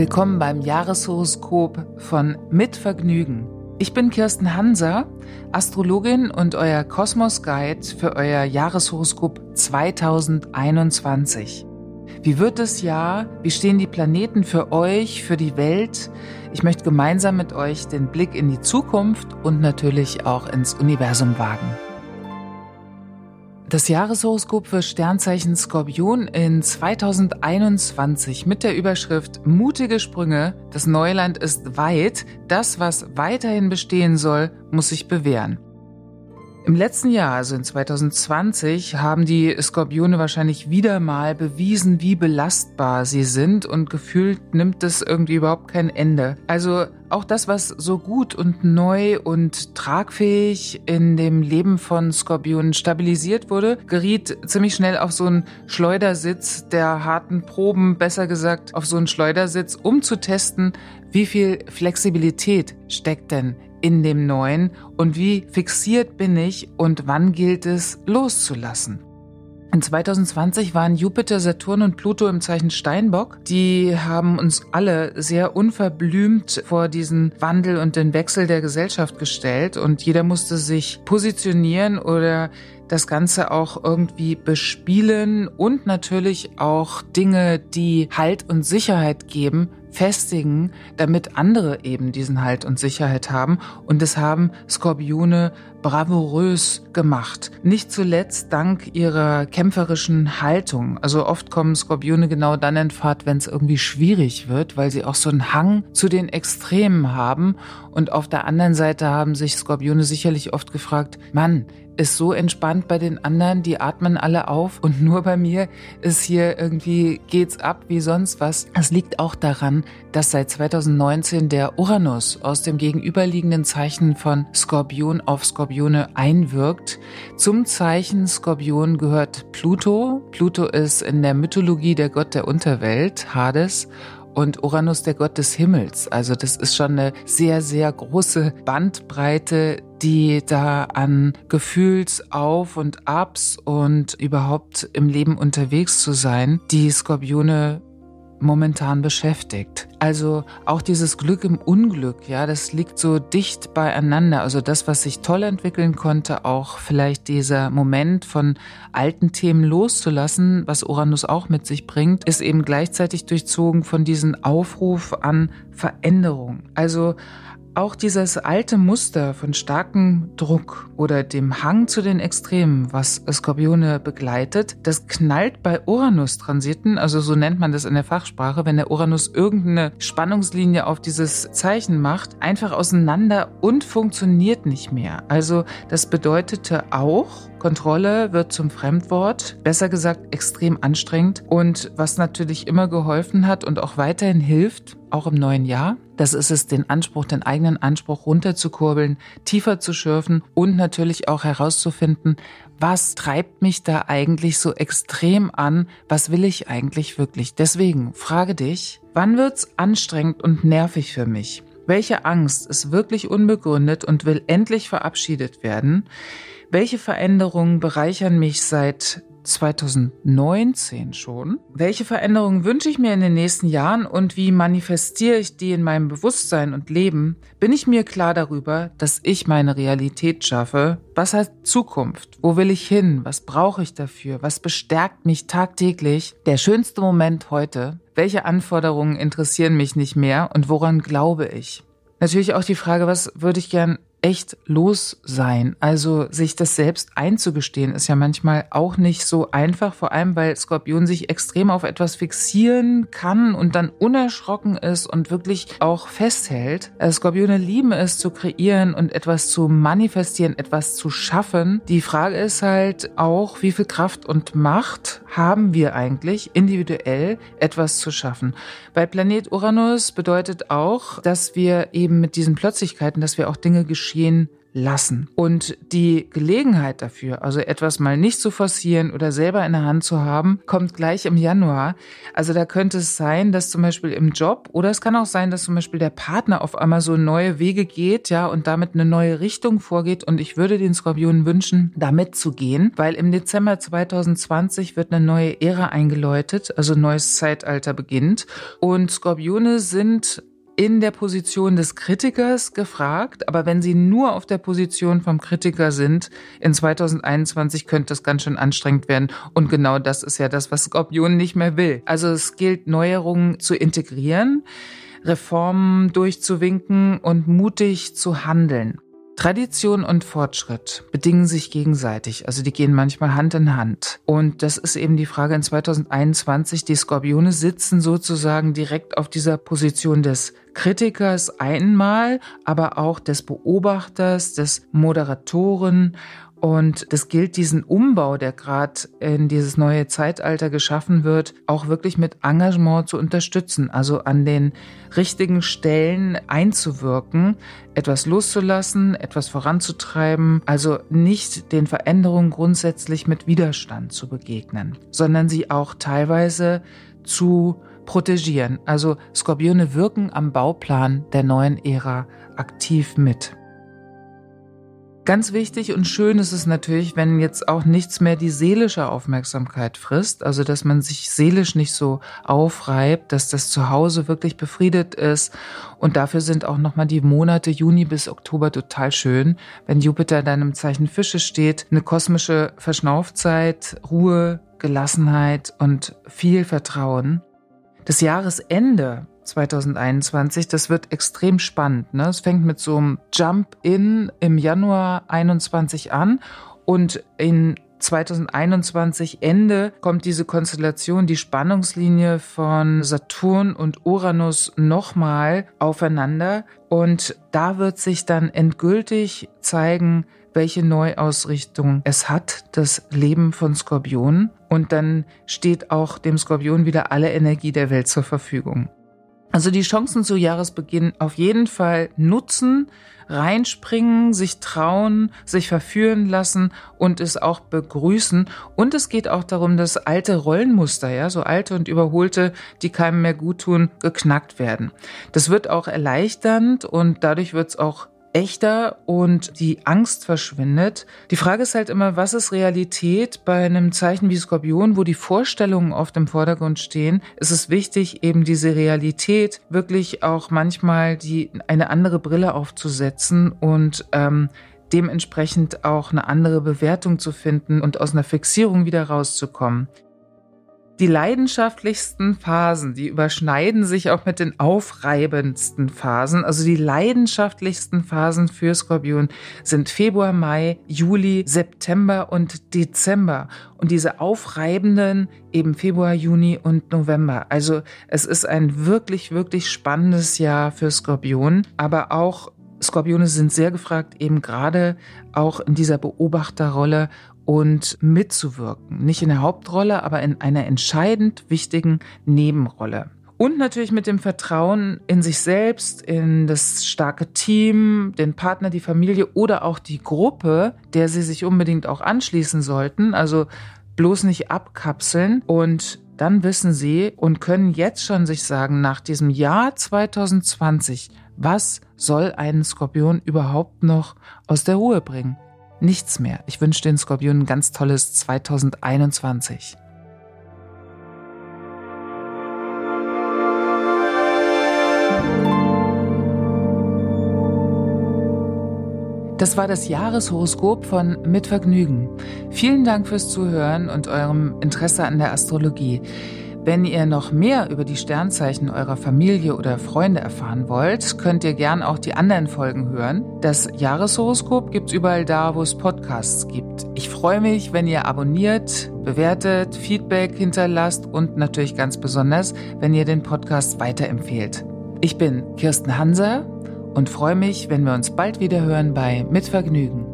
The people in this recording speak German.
Willkommen beim Jahreshoroskop von Mit Vergnügen. Ich bin Kirsten Hanser, Astrologin und euer Kosmos Guide für euer Jahreshoroskop 2021. Wie wird das Jahr? Wie stehen die Planeten für euch, für die Welt? Ich möchte gemeinsam mit euch den Blick in die Zukunft und natürlich auch ins Universum wagen. Das Jahreshoroskop für Sternzeichen Skorpion in 2021 mit der Überschrift Mutige Sprünge, das Neuland ist weit, das, was weiterhin bestehen soll, muss sich bewähren. Im letzten Jahr, also in 2020, haben die Skorpione wahrscheinlich wieder mal bewiesen, wie belastbar sie sind und gefühlt nimmt es irgendwie überhaupt kein Ende. Also auch das, was so gut und neu und tragfähig in dem Leben von Skorpionen stabilisiert wurde, geriet ziemlich schnell auf so einen Schleudersitz der harten Proben, besser gesagt auf so einen Schleudersitz, um zu testen, wie viel Flexibilität steckt denn in dem Neuen und wie fixiert bin ich und wann gilt es loszulassen. In 2020 waren Jupiter, Saturn und Pluto im Zeichen Steinbock. Die haben uns alle sehr unverblümt vor diesen Wandel und den Wechsel der Gesellschaft gestellt und jeder musste sich positionieren oder das Ganze auch irgendwie bespielen und natürlich auch Dinge, die Halt und Sicherheit geben, festigen, damit andere eben diesen Halt und Sicherheit haben. Und das haben Skorpione bravourös gemacht. Nicht zuletzt dank ihrer kämpferischen Haltung. Also oft kommen Skorpione genau dann in Fahrt, wenn es irgendwie schwierig wird, weil sie auch so einen Hang zu den Extremen haben. Und auf der anderen Seite haben sich Skorpione sicherlich oft gefragt, Mann, ist so entspannt bei den anderen, die atmen alle auf und nur bei mir ist hier irgendwie geht's ab wie sonst was. Es liegt auch daran, dass seit 2019 der Uranus aus dem gegenüberliegenden Zeichen von Skorpion auf Skorpione einwirkt. Zum Zeichen Skorpion gehört Pluto. Pluto ist in der Mythologie der Gott der Unterwelt, Hades und Uranus der Gott des Himmels. Also das ist schon eine sehr, sehr große Bandbreite, die da an Gefühlsauf und Abs und überhaupt im Leben unterwegs zu sein, die Skorpione momentan beschäftigt. Also auch dieses Glück im Unglück, ja, das liegt so dicht beieinander. Also das, was sich toll entwickeln konnte, auch vielleicht dieser Moment von alten Themen loszulassen, was Uranus auch mit sich bringt, ist eben gleichzeitig durchzogen von diesem Aufruf an Veränderung. Also auch dieses alte Muster von starkem Druck oder dem Hang zu den Extremen, was Skorpione begleitet, das knallt bei Uranus-Transiten, also so nennt man das in der Fachsprache, wenn der Uranus irgendeine Spannungslinie auf dieses Zeichen macht, einfach auseinander und funktioniert nicht mehr. Also das bedeutete auch, Kontrolle wird zum Fremdwort, besser gesagt extrem anstrengend und was natürlich immer geholfen hat und auch weiterhin hilft, auch im neuen Jahr, das ist es, den Anspruch, den eigenen Anspruch runterzukurbeln, tiefer zu schürfen und natürlich auch herauszufinden, was treibt mich da eigentlich so extrem an, was will ich eigentlich wirklich. Deswegen frage dich, wann wird's anstrengend und nervig für mich? Welche Angst ist wirklich unbegründet und will endlich verabschiedet werden? Welche Veränderungen bereichern mich seit 2019 schon? Welche Veränderungen wünsche ich mir in den nächsten Jahren und wie manifestiere ich die in meinem Bewusstsein und Leben? Bin ich mir klar darüber, dass ich meine Realität schaffe? Was hat Zukunft? Wo will ich hin? Was brauche ich dafür? Was bestärkt mich tagtäglich? Der schönste Moment heute. Welche Anforderungen interessieren mich nicht mehr und woran glaube ich? Natürlich auch die Frage, was würde ich gern echt los sein. Also sich das selbst einzugestehen, ist ja manchmal auch nicht so einfach, vor allem weil Skorpion sich extrem auf etwas fixieren kann und dann unerschrocken ist und wirklich auch festhält. Also Skorpione lieben es zu kreieren und etwas zu manifestieren, etwas zu schaffen. Die Frage ist halt auch, wie viel Kraft und Macht haben wir eigentlich individuell etwas zu schaffen. Weil Planet Uranus bedeutet auch, dass wir eben mit diesen Plötzlichkeiten, dass wir auch Dinge lassen. Und die Gelegenheit dafür, also etwas mal nicht zu forcieren oder selber in der Hand zu haben, kommt gleich im Januar. Also da könnte es sein, dass zum Beispiel im Job oder es kann auch sein, dass zum Beispiel der Partner auf einmal so neue Wege geht, ja, und damit eine neue Richtung vorgeht. Und ich würde den Skorpionen wünschen, damit zu gehen, weil im Dezember 2020 wird eine neue Ära eingeläutet, also neues Zeitalter beginnt. Und Skorpione sind in der Position des Kritikers gefragt, aber wenn Sie nur auf der Position vom Kritiker sind, in 2021 könnte das ganz schön anstrengend werden. Und genau das ist ja das, was Skorpion nicht mehr will. Also es gilt, Neuerungen zu integrieren, Reformen durchzuwinken und mutig zu handeln. Tradition und Fortschritt bedingen sich gegenseitig, also die gehen manchmal Hand in Hand. Und das ist eben die Frage in 2021. Die Skorpione sitzen sozusagen direkt auf dieser Position des Kritikers einmal, aber auch des Beobachters, des Moderatoren und das gilt, diesen Umbau, der gerade in dieses neue Zeitalter geschaffen wird, auch wirklich mit Engagement zu unterstützen, also an den richtigen Stellen einzuwirken, etwas loszulassen, etwas voranzutreiben, also nicht den Veränderungen grundsätzlich mit Widerstand zu begegnen, sondern sie auch teilweise zu protegieren. Also Skorpione wirken am Bauplan der neuen Ära aktiv mit. Ganz wichtig und schön ist es natürlich, wenn jetzt auch nichts mehr die seelische Aufmerksamkeit frisst, also dass man sich seelisch nicht so aufreibt, dass das Zuhause wirklich befriedet ist. Und dafür sind auch nochmal die Monate Juni bis Oktober total schön, wenn Jupiter in deinem Zeichen Fische steht, eine kosmische Verschnaufzeit, Ruhe, Gelassenheit und viel Vertrauen. Das Jahresende 2021. Das wird extrem spannend. Ne? Es fängt mit so einem Jump-In im Januar 21 an und in 2021 Ende kommt diese Konstellation, die Spannungslinie von Saturn und Uranus nochmal aufeinander und da wird sich dann endgültig zeigen, welche Neuausrichtung es hat, das Leben von Skorpion. Und dann steht auch dem Skorpion wieder alle Energie der Welt zur Verfügung. Also die Chancen zu Jahresbeginn auf jeden Fall nutzen, reinspringen, sich trauen, sich verführen lassen und es auch begrüßen. Und es geht auch darum, dass alte Rollenmuster, ja, so alte und überholte, die keinem mehr gut tun, geknackt werden. Das wird auch erleichternd und dadurch wird es auch echter und die Angst verschwindet. Die Frage ist halt immer, was ist Realität bei einem Zeichen wie Skorpion, wo die Vorstellungen oft im Vordergrund stehen? Ist es wichtig, eben diese Realität wirklich auch manchmal die eine andere Brille aufzusetzen und ähm, dementsprechend auch eine andere Bewertung zu finden und aus einer Fixierung wieder rauszukommen. Die leidenschaftlichsten Phasen, die überschneiden sich auch mit den aufreibendsten Phasen. Also die leidenschaftlichsten Phasen für Skorpion sind Februar, Mai, Juli, September und Dezember. Und diese aufreibenden eben Februar, Juni und November. Also es ist ein wirklich, wirklich spannendes Jahr für Skorpion, aber auch Skorpione sind sehr gefragt, eben gerade auch in dieser Beobachterrolle und mitzuwirken. Nicht in der Hauptrolle, aber in einer entscheidend wichtigen Nebenrolle. Und natürlich mit dem Vertrauen in sich selbst, in das starke Team, den Partner, die Familie oder auch die Gruppe, der sie sich unbedingt auch anschließen sollten. Also bloß nicht abkapseln und dann wissen sie und können jetzt schon sich sagen, nach diesem Jahr 2020, was soll einen Skorpion überhaupt noch aus der Ruhe bringen? Nichts mehr. Ich wünsche den Skorpionen ein ganz tolles 2021. Das war das Jahreshoroskop von Mit Vergnügen. Vielen Dank fürs Zuhören und eurem Interesse an der Astrologie. Wenn ihr noch mehr über die Sternzeichen eurer Familie oder Freunde erfahren wollt, könnt ihr gern auch die anderen Folgen hören. Das Jahreshoroskop gibt's überall da, wo es Podcasts gibt. Ich freue mich, wenn ihr abonniert, bewertet, Feedback hinterlasst und natürlich ganz besonders, wenn ihr den Podcast weiterempfehlt. Ich bin Kirsten Hanser und freue mich, wenn wir uns bald wieder hören bei Mit Vergnügen.